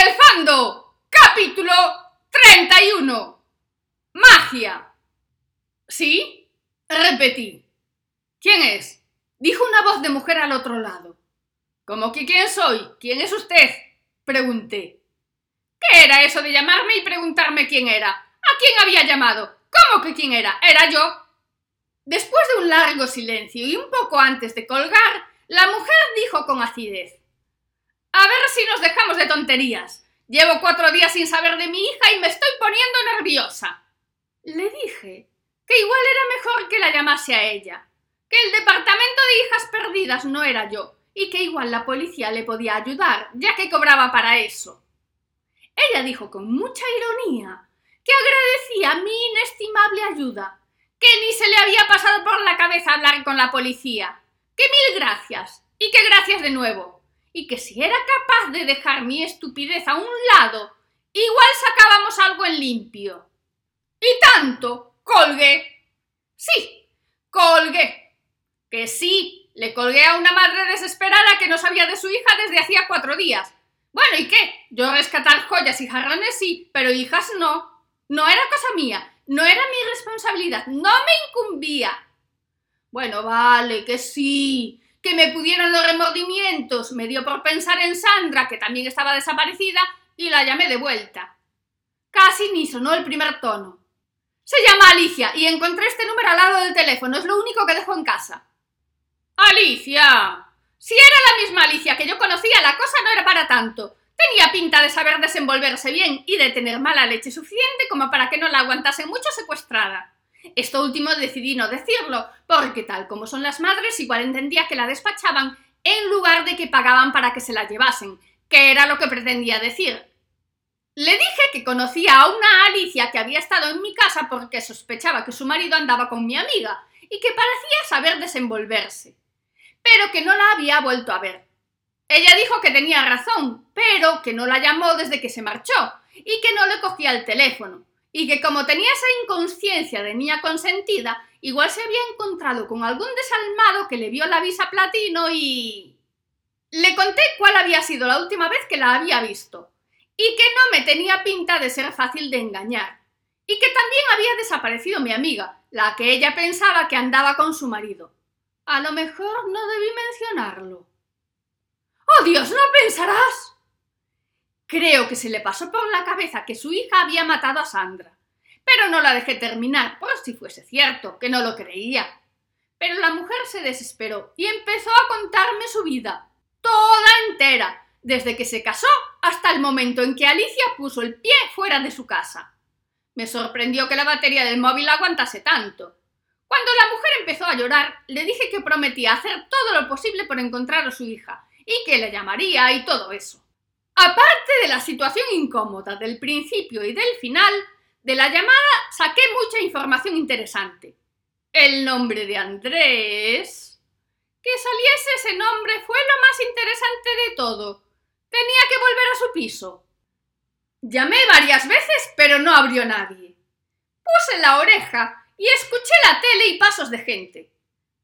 el fondo! Capítulo 31. Magia. ¿Sí? Repetí. ¿Quién es? Dijo una voz de mujer al otro lado. ¿Cómo que quién soy? ¿Quién es usted? Pregunté. ¿Qué era eso de llamarme y preguntarme quién era? ¿A quién había llamado? ¿Cómo que quién era? ¿Era yo? Después de un largo silencio y un poco antes de colgar, la mujer dijo con acidez. A ver si nos dejamos de tonterías. Llevo cuatro días sin saber de mi hija y me estoy poniendo nerviosa. Le dije que igual era mejor que la llamase a ella, que el departamento de hijas perdidas no era yo, y que igual la policía le podía ayudar, ya que cobraba para eso. Ella dijo con mucha ironía que agradecía mi inestimable ayuda, que ni se le había pasado por la cabeza hablar con la policía, que mil gracias, y que gracias de nuevo, y que si era capaz de dejar mi estupidez a un lado, igual sacábamos algo en limpio. Y tanto, colgué. Sí, colgué. Que sí, le colgué a una madre desesperada que no sabía de su hija desde hacía cuatro días. Bueno, ¿y qué? Yo rescatar joyas y jarrones sí, pero hijas no. No era cosa mía, no era mi responsabilidad, no me incumbía. Bueno, vale, que sí, que me pudieron los remordimientos, me dio por pensar en Sandra, que también estaba desaparecida, y la llamé de vuelta. Casi ni sonó el primer tono. Se llama Alicia y encontré este número al lado del teléfono, es lo único que dejo en casa. Alicia. Si era la misma Alicia que yo conocía, la cosa no era para tanto. Tenía pinta de saber desenvolverse bien y de tener mala leche suficiente como para que no la aguantasen mucho secuestrada. Esto último decidí no decirlo, porque tal como son las madres, igual entendía que la despachaban en lugar de que pagaban para que se la llevasen, que era lo que pretendía decir. Le dije que conocía a una Alicia que había estado en mi casa porque sospechaba que su marido andaba con mi amiga y que parecía saber desenvolverse, pero que no la había vuelto a ver. Ella dijo que tenía razón, pero que no la llamó desde que se marchó y que no le cogía el teléfono, y que como tenía esa inconsciencia de niña consentida, igual se había encontrado con algún desalmado que le vio la visa platino y... Le conté cuál había sido la última vez que la había visto, y que no me tenía pinta de ser fácil de engañar, y que también había desaparecido mi amiga, la que ella pensaba que andaba con su marido. A lo mejor no debí mencionarlo. ¡Oh Dios! ¿No pensarás? Creo que se le pasó por la cabeza que su hija había matado a Sandra, pero no la dejé terminar, por si fuese cierto, que no lo creía. Pero la mujer se desesperó y empezó a contarme su vida, toda entera, desde que se casó hasta el momento en que Alicia puso el pie fuera de su casa. Me sorprendió que la batería del móvil aguantase tanto. Cuando la mujer empezó a llorar, le dije que prometía hacer todo lo posible por encontrar a su hija y que le llamaría y todo eso. Aparte de la situación incómoda del principio y del final, de la llamada saqué mucha información interesante. El nombre de Andrés. Que saliese ese nombre fue lo más interesante de todo. Tenía que volver a su piso. Llamé varias veces, pero no abrió nadie. Puse la oreja y escuché la tele y pasos de gente.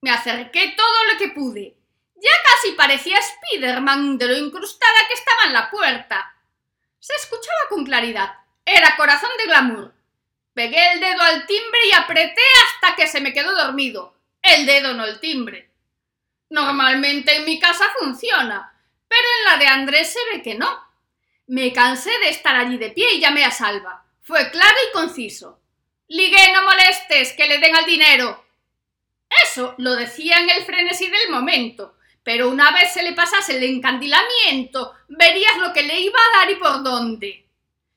Me acerqué todo lo que pude ya casi parecía Spiderman de lo incrustada que estaba en la puerta. Se escuchaba con claridad. Era corazón de glamour. Pegué el dedo al timbre y apreté hasta que se me quedó dormido. El dedo, no el timbre. Normalmente en mi casa funciona, pero en la de Andrés se ve que no. Me cansé de estar allí de pie y llamé a Salva. Fue claro y conciso. Ligue, no molestes, que le den al dinero. Eso lo decía en el frenesí del momento, pero una vez se le pasase el encandilamiento, verías lo que le iba a dar y por dónde.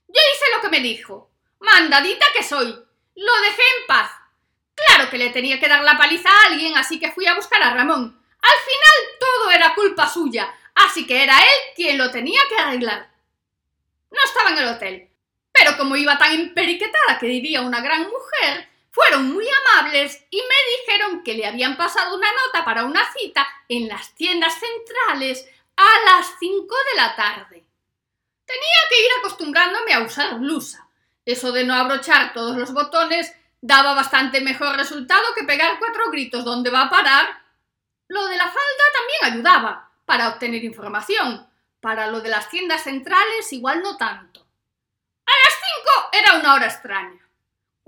Yo hice lo que me dijo. Mandadita que soy. Lo dejé en paz. Claro que le tenía que dar la paliza a alguien, así que fui a buscar a Ramón. Al final todo era culpa suya, así que era él quien lo tenía que arreglar. No estaba en el hotel, pero como iba tan emperiquetada que vivía una gran mujer, fueron muy amables y me dijeron que le habían pasado una nota para una cita en las tiendas centrales a las 5 de la tarde. Tenía que ir acostumbrándome a usar blusa. Eso de no abrochar todos los botones daba bastante mejor resultado que pegar cuatro gritos ¿Dónde va a parar? Lo de la falda también ayudaba para obtener información, Para lo de las tiendas centrales igual no tanto. A las cinco era una hora extraña.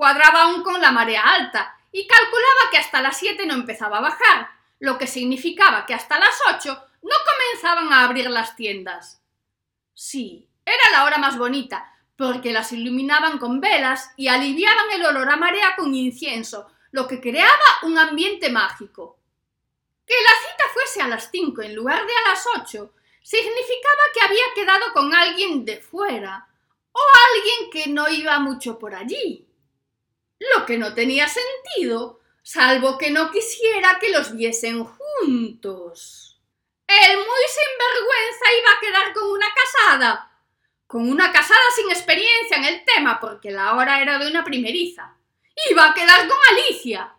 Cuadraba aún con la marea alta y calculaba que hasta las siete no empezaba a bajar, lo que significaba que hasta las ocho no comenzaban a abrir las tiendas. Sí, era la hora más bonita, porque las iluminaban con velas y aliviaban el olor a marea con incienso, lo que creaba un ambiente mágico. Que la cita fuese a las cinco en lugar de a las ocho significaba que había quedado con alguien de fuera o alguien que no iba mucho por allí. Lo que no tenía sentido, salvo que no quisiera que los viesen juntos. El muy sinvergüenza iba a quedar con una casada, con una casada sin experiencia en el tema, porque la hora era de una primeriza. Iba a quedar con Alicia.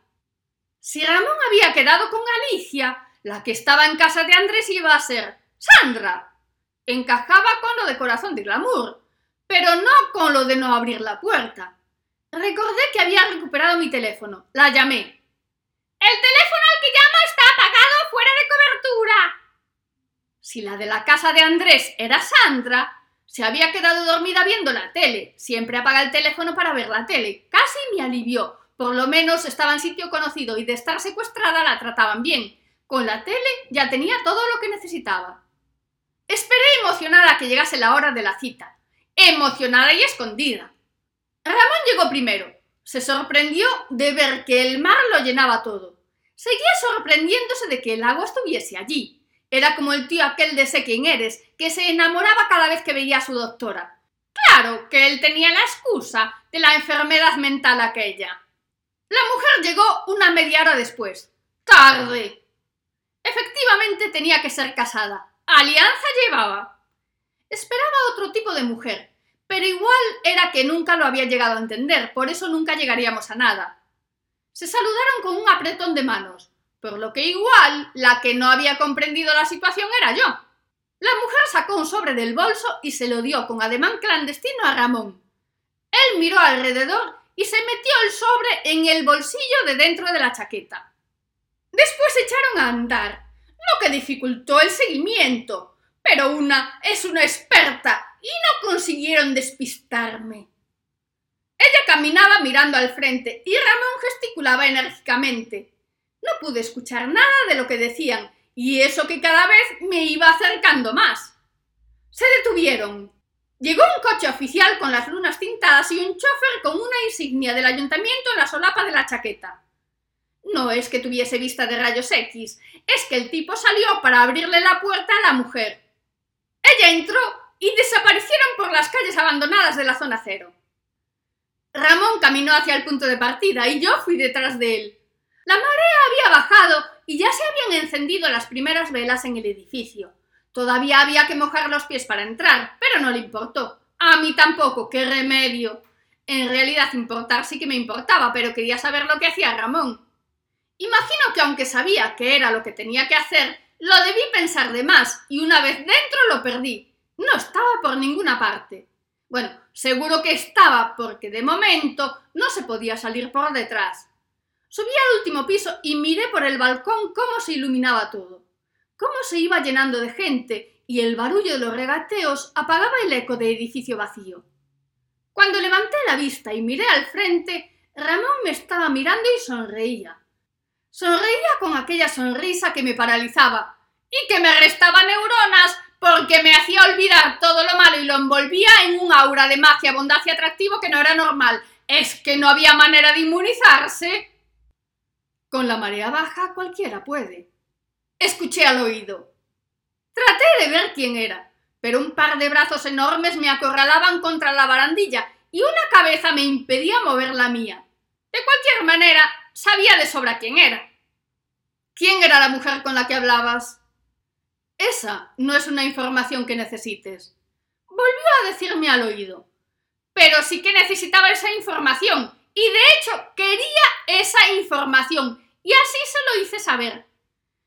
Si Ramón había quedado con Alicia, la que estaba en casa de Andrés iba a ser Sandra. Encajaba con lo de corazón de glamour, pero no con lo de no abrir la puerta. Recordé que había recuperado mi teléfono. La llamé. El teléfono al que llama está apagado fuera de cobertura. Si la de la casa de Andrés era Sandra, se había quedado dormida viendo la tele. Siempre apaga el teléfono para ver la tele. Casi me alivió. Por lo menos estaba en sitio conocido y de estar secuestrada la trataban bien. Con la tele ya tenía todo lo que necesitaba. Esperé emocionada a que llegase la hora de la cita. Emocionada y escondida. Primero. Se sorprendió de ver que el mar lo llenaba todo. Seguía sorprendiéndose de que el agua estuviese allí. Era como el tío aquel de sé quién eres, que se enamoraba cada vez que veía a su doctora. Claro que él tenía la excusa de la enfermedad mental aquella. La mujer llegó una media hora después. Tarde. Efectivamente tenía que ser casada. Alianza llevaba. Esperaba otro tipo de mujer, pero igual era que nunca lo había llegado a entender, por eso nunca llegaríamos a nada. Se saludaron con un apretón de manos, por lo que igual la que no había comprendido la situación era yo. La mujer sacó un sobre del bolso y se lo dio con ademán clandestino a Ramón. Él miró alrededor y se metió el sobre en el bolsillo de dentro de la chaqueta. Después echaron a andar, lo que dificultó el seguimiento, pero una es una experta y no consiguieron despistarme. Ella caminaba mirando al frente y Ramón gesticulaba enérgicamente. No pude escuchar nada de lo que decían, y eso que cada vez me iba acercando más. Se detuvieron. Llegó un coche oficial con las lunas tintadas y un chofer con una insignia del ayuntamiento en la solapa de la chaqueta. No es que tuviese vista de rayos X, es que el tipo salió para abrirle la puerta a la mujer. Ella entró y desaparecieron por las calles abandonadas de la zona cero. Ramón caminó hacia el punto de partida y yo fui detrás de él. La marea había bajado y ya se habían encendido las primeras velas en el edificio. Todavía había que mojar los pies para entrar, pero no le importó. A mí tampoco, qué remedio. En realidad importar sí que me importaba, pero quería saber lo que hacía Ramón. Imagino que aunque sabía que era lo que tenía que hacer, lo debí pensar de más y una vez dentro lo perdí. No estaba por ninguna parte. Bueno, seguro que estaba, porque de momento no se podía salir por detrás. Subí al último piso y miré por el balcón cómo se iluminaba todo, cómo se iba llenando de gente y el barullo de los regateos apagaba el eco de edificio vacío. Cuando levanté la vista y miré al frente, Ramón me estaba mirando y sonreía. Sonreía con aquella sonrisa que me paralizaba y que me restaba neuronas porque me hacía olvidar todo lo malo y lo envolvía en un aura de magia, bondad y atractivo que no era normal. ¿Es que no había manera de inmunizarse? Con la marea baja cualquiera puede. Escuché al oído. Traté de ver quién era, pero un par de brazos enormes me acorralaban contra la barandilla y una cabeza me impedía mover la mía. De cualquier manera, sabía de sobra quién era. ¿Quién era la mujer con la que hablabas? Esa no es una información que necesites. Volvió a decirme al oído. Pero sí que necesitaba esa información. Y de hecho quería esa información. Y así se lo hice saber.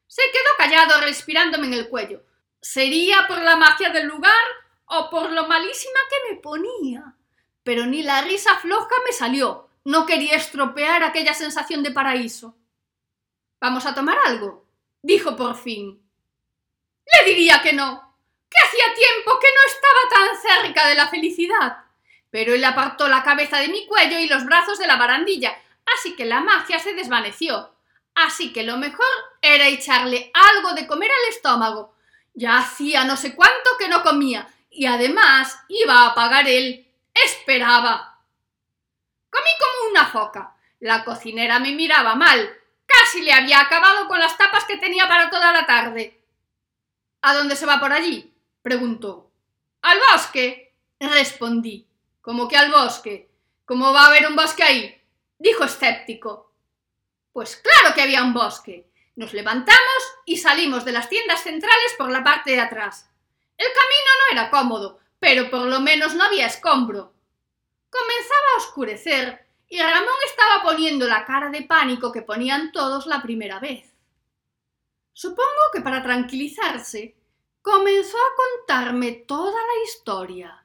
Se quedó callado respirándome en el cuello. ¿Sería por la magia del lugar o por lo malísima que me ponía? Pero ni la risa floja me salió. No quería estropear aquella sensación de paraíso. ¿Vamos a tomar algo? dijo por fin. Diría que no. ¿Qué hacía tiempo que no estaba tan cerca de la felicidad. Pero él apartó la cabeza de mi cuello y los brazos de la barandilla, así que la magia se desvaneció. Así que lo mejor era echarle algo de comer al estómago. Ya hacía no sé cuánto que no comía, y además iba a pagar él. Esperaba. Comí como una foca. La cocinera me miraba mal. Casi le había acabado con las tapas que tenía para toda la tarde. ¿A dónde se va por allí? preguntó. Al bosque, respondí. ¿Cómo que al bosque? ¿Cómo va a haber un bosque ahí? dijo escéptico. Pues claro que había un bosque. Nos levantamos y salimos de las tiendas centrales por la parte de atrás. El camino no era cómodo, pero por lo menos no había escombro. Comenzaba a oscurecer y Ramón estaba poniendo la cara de pánico que ponían todos la primera vez. Supongo que para tranquilizarse, comenzó a contarme toda la historia.